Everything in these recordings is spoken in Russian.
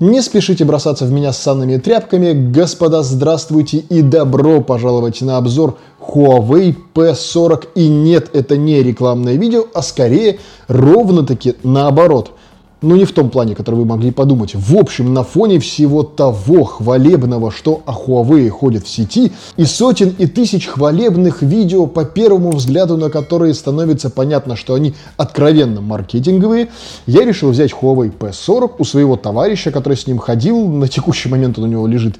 Не спешите бросаться в меня с санными тряпками. Господа, здравствуйте и добро пожаловать на обзор Huawei P40. И нет, это не рекламное видео, а скорее ровно-таки наоборот – ну, не в том плане, который вы могли подумать. В общем, на фоне всего того хвалебного, что о Huawei ходит в сети, и сотен и тысяч хвалебных видео, по первому взгляду на которые становится понятно, что они откровенно маркетинговые, я решил взять Huawei P40 у своего товарища, который с ним ходил. На текущий момент он у него лежит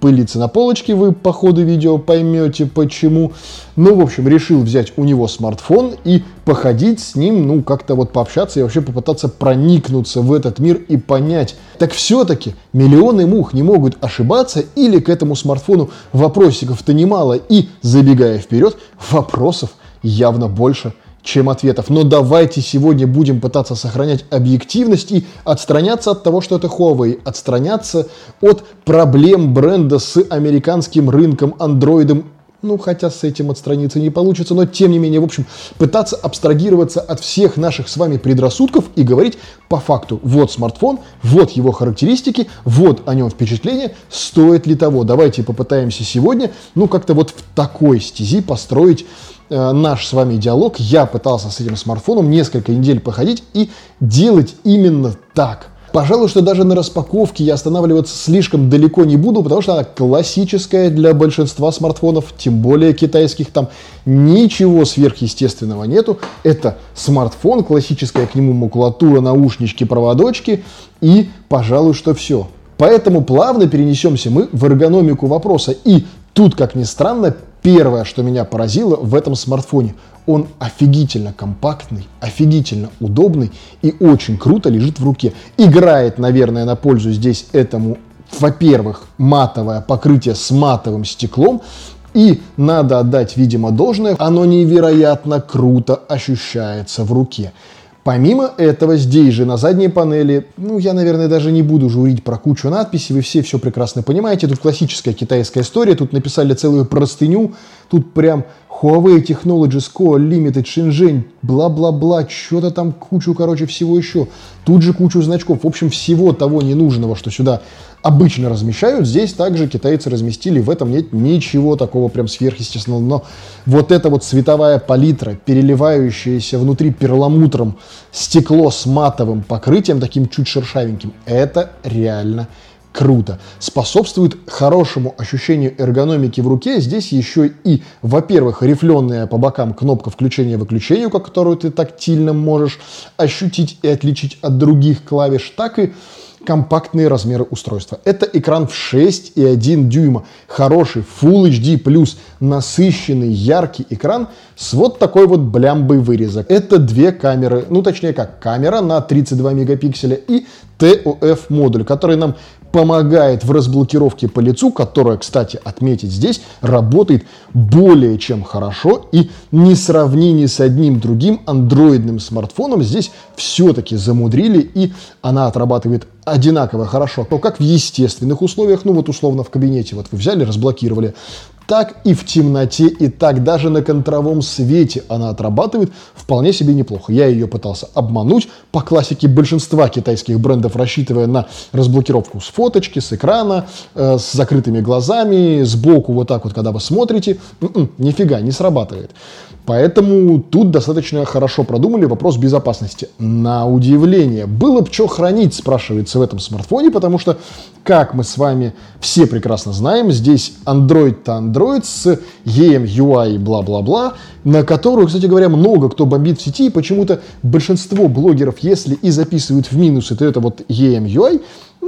пылиться на полочке, вы по ходу видео поймете почему. Ну, в общем, решил взять у него смартфон и походить с ним, ну, как-то вот пообщаться и вообще попытаться проникнуться в этот мир и понять. Так все-таки миллионы мух не могут ошибаться или к этому смартфону вопросиков-то немало и, забегая вперед, вопросов явно больше, чем ответов. Но давайте сегодня будем пытаться сохранять объективность и отстраняться от того, что это Huawei, отстраняться от проблем бренда с американским рынком, андроидом ну, хотя с этим отстраниться не получится, но тем не менее, в общем, пытаться абстрагироваться от всех наших с вами предрассудков и говорить по факту, вот смартфон, вот его характеристики, вот о нем впечатление, стоит ли того. Давайте попытаемся сегодня, ну, как-то вот в такой стези построить э, наш с вами диалог. Я пытался с этим смартфоном несколько недель походить и делать именно так – Пожалуй, что даже на распаковке я останавливаться слишком далеко не буду, потому что она классическая для большинства смартфонов, тем более китайских, там ничего сверхъестественного нету. Это смартфон, классическая к нему макулатура, наушнички, проводочки и, пожалуй, что все. Поэтому плавно перенесемся мы в эргономику вопроса. И тут, как ни странно, первое, что меня поразило в этом смартфоне – он офигительно компактный, офигительно удобный и очень круто лежит в руке. Играет, наверное, на пользу здесь этому, во-первых, матовое покрытие с матовым стеклом, и надо отдать, видимо, должное, оно невероятно круто ощущается в руке. Помимо этого, здесь же на задней панели, ну, я, наверное, даже не буду журить про кучу надписей, вы все все прекрасно понимаете, тут классическая китайская история, тут написали целую простыню, тут прям Huawei Technologies Co. Limited Shenzhen, бла-бла-бла, что-то там кучу, короче, всего еще. Тут же кучу значков. В общем, всего того ненужного, что сюда обычно размещают, здесь также китайцы разместили. В этом нет ничего такого прям сверхъестественного. Но вот эта вот цветовая палитра, переливающаяся внутри перламутром стекло с матовым покрытием, таким чуть шершавеньким, это реально круто. Способствует хорошему ощущению эргономики в руке. Здесь еще и, во-первых, рифленая по бокам кнопка включения-выключения, которую ты тактильно можешь ощутить и отличить от других клавиш, так и компактные размеры устройства. Это экран в 6,1 дюйма. Хороший Full HD+, насыщенный, яркий экран с вот такой вот блямбой вырезок. Это две камеры, ну точнее как, камера на 32 мегапикселя и TOF модуль, который нам помогает в разблокировке по лицу, которая, кстати, отметить здесь, работает более чем хорошо и не сравнении с одним другим андроидным смартфоном. Здесь все-таки замудрили и она отрабатывает одинаково хорошо, то как в естественных условиях, ну вот условно в кабинете, вот вы взяли, разблокировали, так и в темноте, и так даже на контровом свете она отрабатывает вполне себе неплохо. Я ее пытался обмануть по классике большинства китайских брендов, рассчитывая на разблокировку с фоточки, с экрана, э, с закрытыми глазами, сбоку вот так вот, когда вы смотрите. М-м, нифига, не срабатывает. Поэтому тут достаточно хорошо продумали вопрос безопасности. На удивление. Было бы что хранить, спрашивается в этом смартфоне, потому что, как мы с вами все прекрасно знаем, здесь Android-то Android с EMUI бла-бла-бла, на которую, кстати говоря, много кто бомбит в сети, и почему-то большинство блогеров, если и записывают в минусы, то это вот EMUI,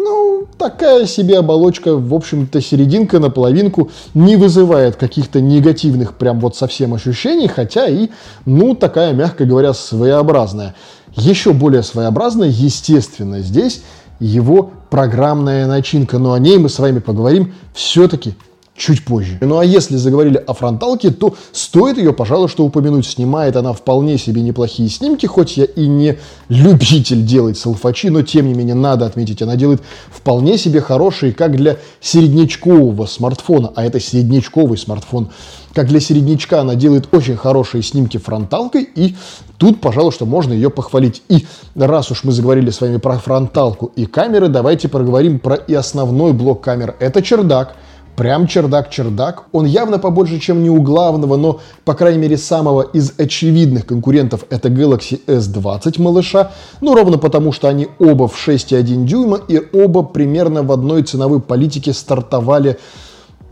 ну, такая себе оболочка, в общем-то, серединка на половинку не вызывает каких-то негативных прям вот совсем ощущений, хотя и, ну, такая, мягко говоря, своеобразная. Еще более своеобразная, естественно, здесь его программная начинка, но о ней мы с вами поговорим все-таки чуть позже. Ну а если заговорили о фронталке, то стоит ее, пожалуй, что упомянуть. Снимает она вполне себе неплохие снимки, хоть я и не любитель делать селфачи, но тем не менее надо отметить, она делает вполне себе хорошие, как для середнячкового смартфона, а это середнячковый смартфон, как для середнячка она делает очень хорошие снимки фронталкой, и тут, пожалуй, что можно ее похвалить. И раз уж мы заговорили с вами про фронталку и камеры, давайте проговорим про и основной блок камер. Это чердак. Прям чердак-чердак. Он явно побольше, чем не у главного, но, по крайней мере, самого из очевидных конкурентов это Galaxy S20 малыша. Ну, ровно потому, что они оба в 6,1 дюйма и оба примерно в одной ценовой политике стартовали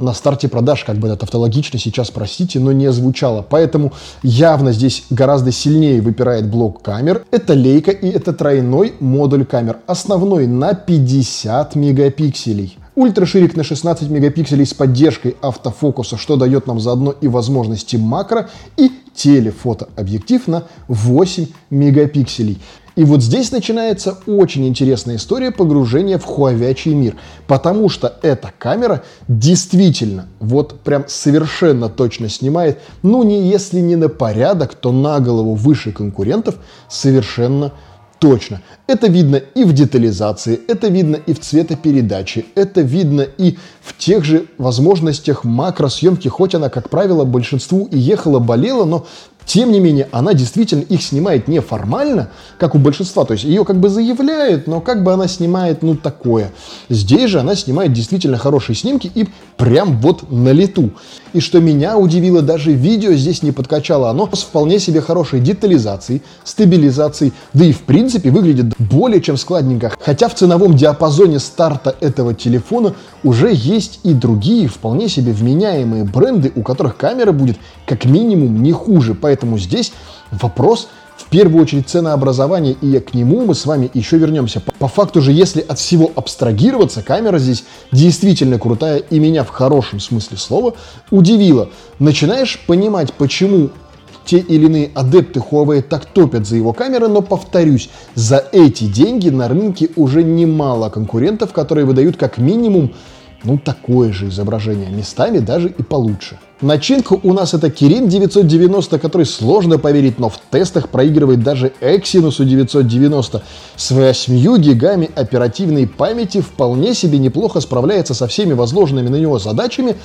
на старте продаж, как бы это тавтологично сейчас, простите, но не звучало. Поэтому явно здесь гораздо сильнее выпирает блок камер. Это лейка и это тройной модуль камер. Основной на 50 мегапикселей. Ультраширик на 16 мегапикселей с поддержкой автофокуса, что дает нам заодно и возможности макро, и телефотообъектив на 8 мегапикселей. И вот здесь начинается очень интересная история погружения в хуавячий мир, потому что эта камера действительно вот прям совершенно точно снимает, ну не если не на порядок, то на голову выше конкурентов совершенно точно Точно. Это видно и в детализации, это видно и в цветопередаче, это видно и в тех же возможностях макросъемки, хоть она, как правило, большинству и ехала-болела, но тем не менее, она действительно их снимает неформально, как у большинства. То есть ее как бы заявляют, но как бы она снимает, ну, такое. Здесь же она снимает действительно хорошие снимки и прям вот на лету. И что меня удивило, даже видео здесь не подкачало. Оно с вполне себе хорошей детализацией, стабилизацией, да и в принципе выглядит более чем складненько. Хотя в ценовом диапазоне старта этого телефона уже есть и другие вполне себе вменяемые бренды, у которых камера будет как минимум не хуже. Поэтому здесь вопрос в первую очередь ценообразование, и к нему мы с вами еще вернемся. По факту же, если от всего абстрагироваться, камера здесь действительно крутая, и меня в хорошем смысле слова удивила. Начинаешь понимать, почему те или иные адепты Huawei так топят за его камеры, но повторюсь, за эти деньги на рынке уже немало конкурентов, которые выдают как минимум ну такое же изображение, местами даже и получше. Начинка у нас это Kirin 990, который сложно поверить, но в тестах проигрывает даже Exynos 990. С 8 гигами оперативной памяти вполне себе неплохо справляется со всеми возложенными на него задачами.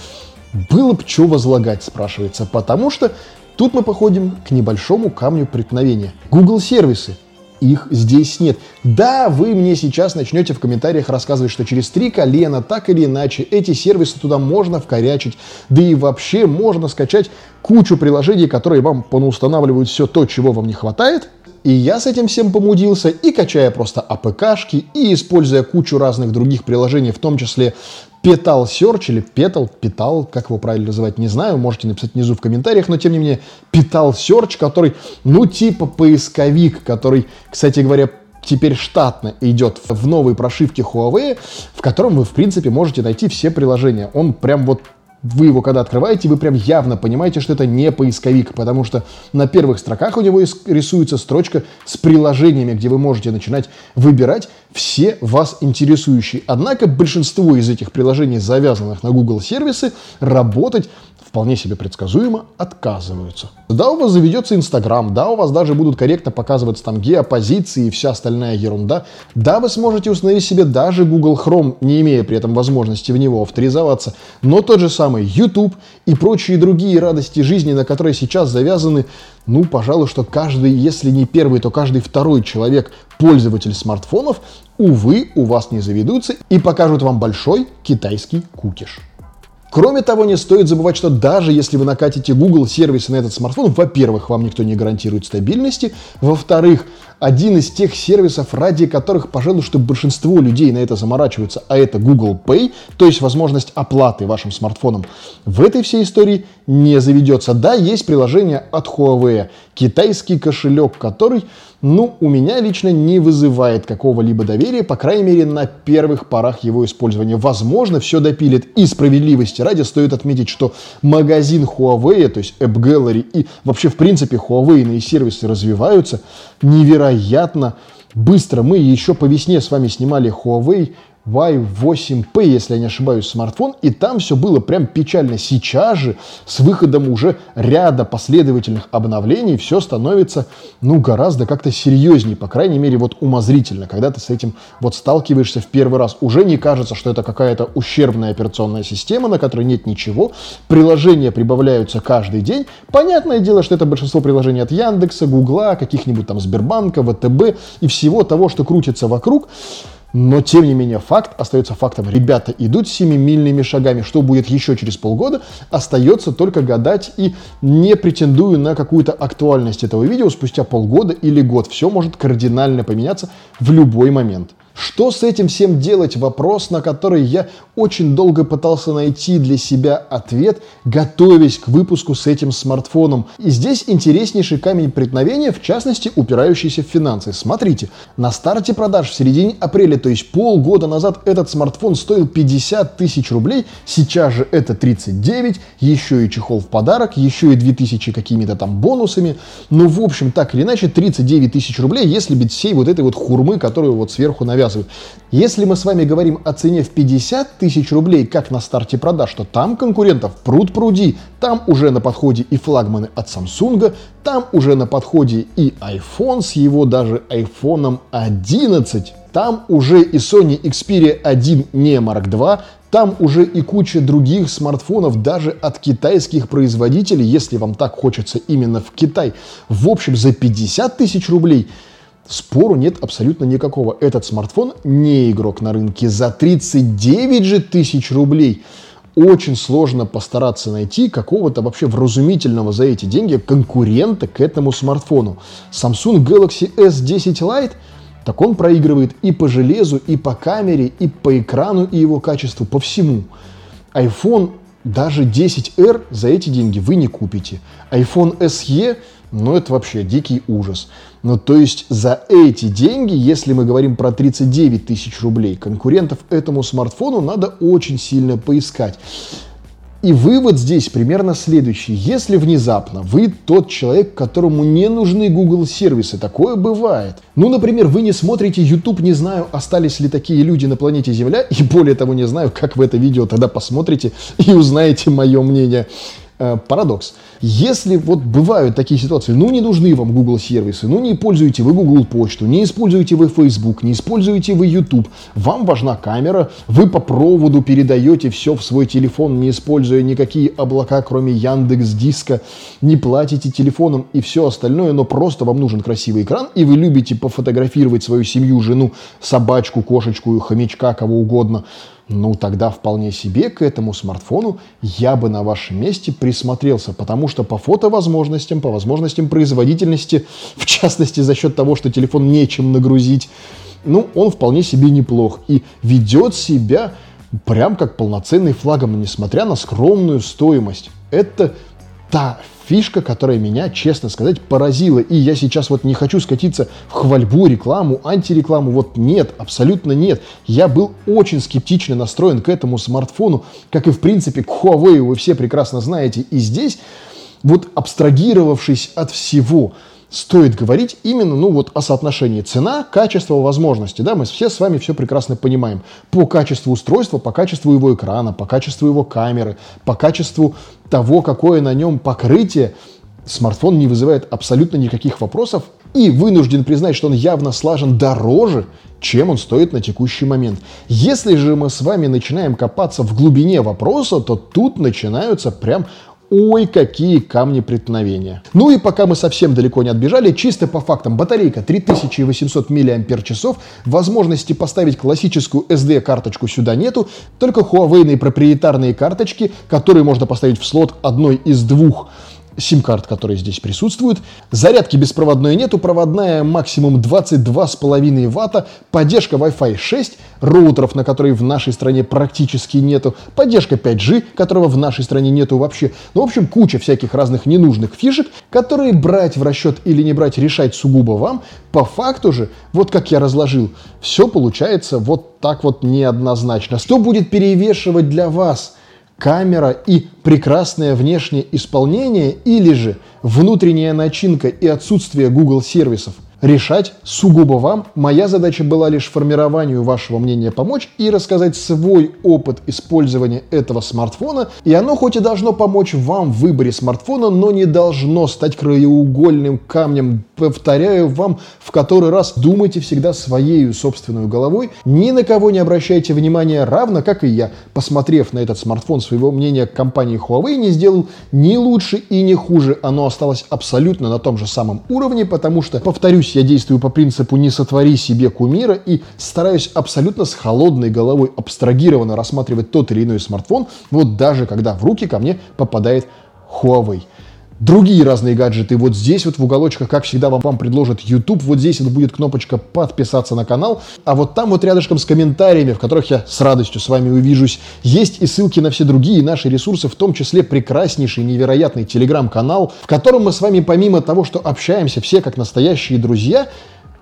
Было бы что возлагать, спрашивается, потому что тут мы походим к небольшому камню преткновения. Google сервисы их здесь нет. Да, вы мне сейчас начнете в комментариях рассказывать, что через три колена, так или иначе, эти сервисы туда можно вкорячить, да и вообще можно скачать кучу приложений, которые вам понаустанавливают все то, чего вам не хватает, и я с этим всем помудился, и качая просто АПКшки, и используя кучу разных других приложений, в том числе Petal Search или Petal, Petal, как его правильно называть, не знаю, можете написать внизу в комментариях, но тем не менее Petal Search, который, ну, типа поисковик, который, кстати говоря, теперь штатно идет в новой прошивке Huawei, в котором вы, в принципе, можете найти все приложения. Он прям вот вы его когда открываете, вы прям явно понимаете, что это не поисковик, потому что на первых строках у него рисуется строчка с приложениями, где вы можете начинать выбирать все вас интересующие. Однако большинство из этих приложений, завязанных на Google сервисы, работать вполне себе предсказуемо отказываются. Да, у вас заведется Инстаграм, да, у вас даже будут корректно показываться там геопозиции и вся остальная ерунда. Да, вы сможете установить себе даже Google Chrome, не имея при этом возможности в него авторизоваться. Но тот же самый YouTube и прочие другие радости жизни, на которые сейчас завязаны, ну, пожалуй, что каждый, если не первый, то каждый второй человек, пользователь смартфонов, увы, у вас не заведутся и покажут вам большой китайский кукиш. Кроме того, не стоит забывать, что даже если вы накатите Google сервисы на этот смартфон, во-первых, вам никто не гарантирует стабильности, во-вторых, один из тех сервисов, ради которых, пожалуй, что большинство людей на это заморачиваются, а это Google Pay, то есть возможность оплаты вашим смартфоном, в этой всей истории не заведется. Да, есть приложение от Huawei, китайский кошелек, который ну, у меня лично не вызывает какого-либо доверия, по крайней мере, на первых порах его использования. Возможно, все допилит. И справедливости ради стоит отметить, что магазин Huawei, то есть App Gallery и вообще, в принципе, Huawei сервисы развиваются невероятно быстро. Мы еще по весне с вами снимали Huawei Y8P, если я не ошибаюсь, смартфон, и там все было прям печально. Сейчас же, с выходом уже ряда последовательных обновлений, все становится, ну, гораздо как-то серьезнее, по крайней мере, вот умозрительно, когда ты с этим вот сталкиваешься в первый раз. Уже не кажется, что это какая-то ущербная операционная система, на которой нет ничего. Приложения прибавляются каждый день. Понятное дело, что это большинство приложений от Яндекса, Гугла, каких-нибудь там Сбербанка, ВТБ и всего того, что крутится вокруг. Но, тем не менее, факт остается фактом. Ребята идут семимильными шагами. Что будет еще через полгода, остается только гадать и не претендую на какую-то актуальность этого видео спустя полгода или год. Все может кардинально поменяться в любой момент. Что с этим всем делать? Вопрос, на который я очень долго пытался найти для себя ответ, готовясь к выпуску с этим смартфоном. И здесь интереснейший камень преткновения, в частности, упирающийся в финансы. Смотрите, на старте продаж в середине апреля, то есть полгода назад, этот смартфон стоил 50 тысяч рублей, сейчас же это 39, еще и чехол в подарок, еще и 2000 какими-то там бонусами. Ну, в общем, так или иначе, 39 тысяч рублей, если без всей вот этой вот хурмы, которую вот сверху навязывают навязывают. Если мы с вами говорим о цене в 50 тысяч рублей, как на старте продаж, то там конкурентов пруд пруди. Там уже на подходе и флагманы от Samsung, там уже на подходе и iPhone с его даже iPhone 11. Там уже и Sony Xperia 1 не Mark II, там уже и куча других смартфонов, даже от китайских производителей, если вам так хочется именно в Китай. В общем, за 50 тысяч рублей – Спору нет абсолютно никакого. Этот смартфон не игрок на рынке. За 39 же тысяч рублей очень сложно постараться найти какого-то вообще вразумительного за эти деньги конкурента к этому смартфону. Samsung Galaxy S10 Lite, так он проигрывает и по железу, и по камере, и по экрану, и его качеству, по всему. iPhone даже 10R за эти деньги вы не купите. iPhone SE ну, это вообще дикий ужас. Ну, то есть за эти деньги, если мы говорим про 39 тысяч рублей, конкурентов этому смартфону надо очень сильно поискать. И вывод здесь примерно следующий. Если внезапно вы тот человек, которому не нужны Google сервисы, такое бывает. Ну, например, вы не смотрите YouTube, не знаю, остались ли такие люди на планете Земля, и более того, не знаю, как вы это видео тогда посмотрите и узнаете мое мнение. Э, парадокс. Если вот бывают такие ситуации, ну не нужны вам Google сервисы, ну не пользуете вы Google почту, не используете вы Facebook, не используете вы YouTube, вам важна камера, вы по проводу передаете все в свой телефон, не используя никакие облака, кроме Яндекс Диска, не платите телефоном и все остальное, но просто вам нужен красивый экран, и вы любите пофотографировать свою семью, жену, собачку, кошечку, хомячка, кого угодно – ну тогда вполне себе к этому смартфону я бы на вашем месте присмотрелся, потому что по фотовозможностям, по возможностям производительности, в частности за счет того, что телефон нечем нагрузить, ну, он вполне себе неплох и ведет себя прям как полноценный флагом, несмотря на скромную стоимость. Это та фишка, которая меня, честно сказать, поразила. И я сейчас вот не хочу скатиться в хвальбу, рекламу, антирекламу. Вот нет, абсолютно нет. Я был очень скептично настроен к этому смартфону, как и, в принципе, к Huawei, вы все прекрасно знаете. И здесь, вот абстрагировавшись от всего, стоит говорить именно ну, вот, о соотношении цена, качество, возможности. Да? Мы все с вами все прекрасно понимаем. По качеству устройства, по качеству его экрана, по качеству его камеры, по качеству того, какое на нем покрытие, смартфон не вызывает абсолютно никаких вопросов и вынужден признать, что он явно слажен дороже, чем он стоит на текущий момент. Если же мы с вами начинаем копаться в глубине вопроса, то тут начинаются прям Ой, какие камни преткновения. Ну и пока мы совсем далеко не отбежали, чисто по фактам. Батарейка 3800 мАч, возможности поставить классическую SD-карточку сюда нету, только Huawei проприетарные карточки, которые можно поставить в слот одной из двух сим-карт, которые здесь присутствуют. Зарядки беспроводной нету, проводная максимум 22,5 ватта, поддержка Wi-Fi 6, роутеров, на которые в нашей стране практически нету, поддержка 5G, которого в нашей стране нету вообще. Ну, в общем, куча всяких разных ненужных фишек, которые брать в расчет или не брать решать сугубо вам. По факту же, вот как я разложил, все получается вот так вот неоднозначно. Что будет перевешивать для вас – камера и прекрасное внешнее исполнение или же внутренняя начинка и отсутствие Google сервисов – решать сугубо вам. Моя задача была лишь формированию вашего мнения помочь и рассказать свой опыт использования этого смартфона. И оно хоть и должно помочь вам в выборе смартфона, но не должно стать краеугольным камнем. Повторяю вам в который раз, думайте всегда своей собственной головой. Ни на кого не обращайте внимания, равно как и я, посмотрев на этот смартфон своего мнения компании Huawei, не сделал ни лучше и не хуже. Оно осталось абсолютно на том же самом уровне, потому что, повторюсь, я действую по принципу «не сотвори себе кумира» и стараюсь абсолютно с холодной головой абстрагированно рассматривать тот или иной смартфон, вот даже когда в руки ко мне попадает Huawei другие разные гаджеты. Вот здесь вот в уголочках, как всегда, вам, вам предложит YouTube. Вот здесь вот будет кнопочка подписаться на канал. А вот там вот рядышком с комментариями, в которых я с радостью с вами увижусь, есть и ссылки на все другие наши ресурсы, в том числе прекраснейший, невероятный телеграм-канал, в котором мы с вами помимо того, что общаемся все как настоящие друзья,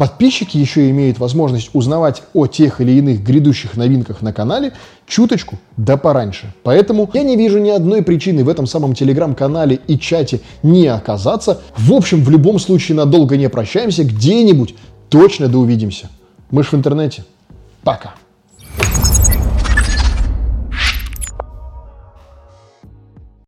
Подписчики еще имеют возможность узнавать о тех или иных грядущих новинках на канале чуточку да пораньше. Поэтому я не вижу ни одной причины в этом самом телеграм-канале и чате не оказаться. В общем, в любом случае надолго не прощаемся, где-нибудь точно да увидимся. Мы ж в интернете. Пока.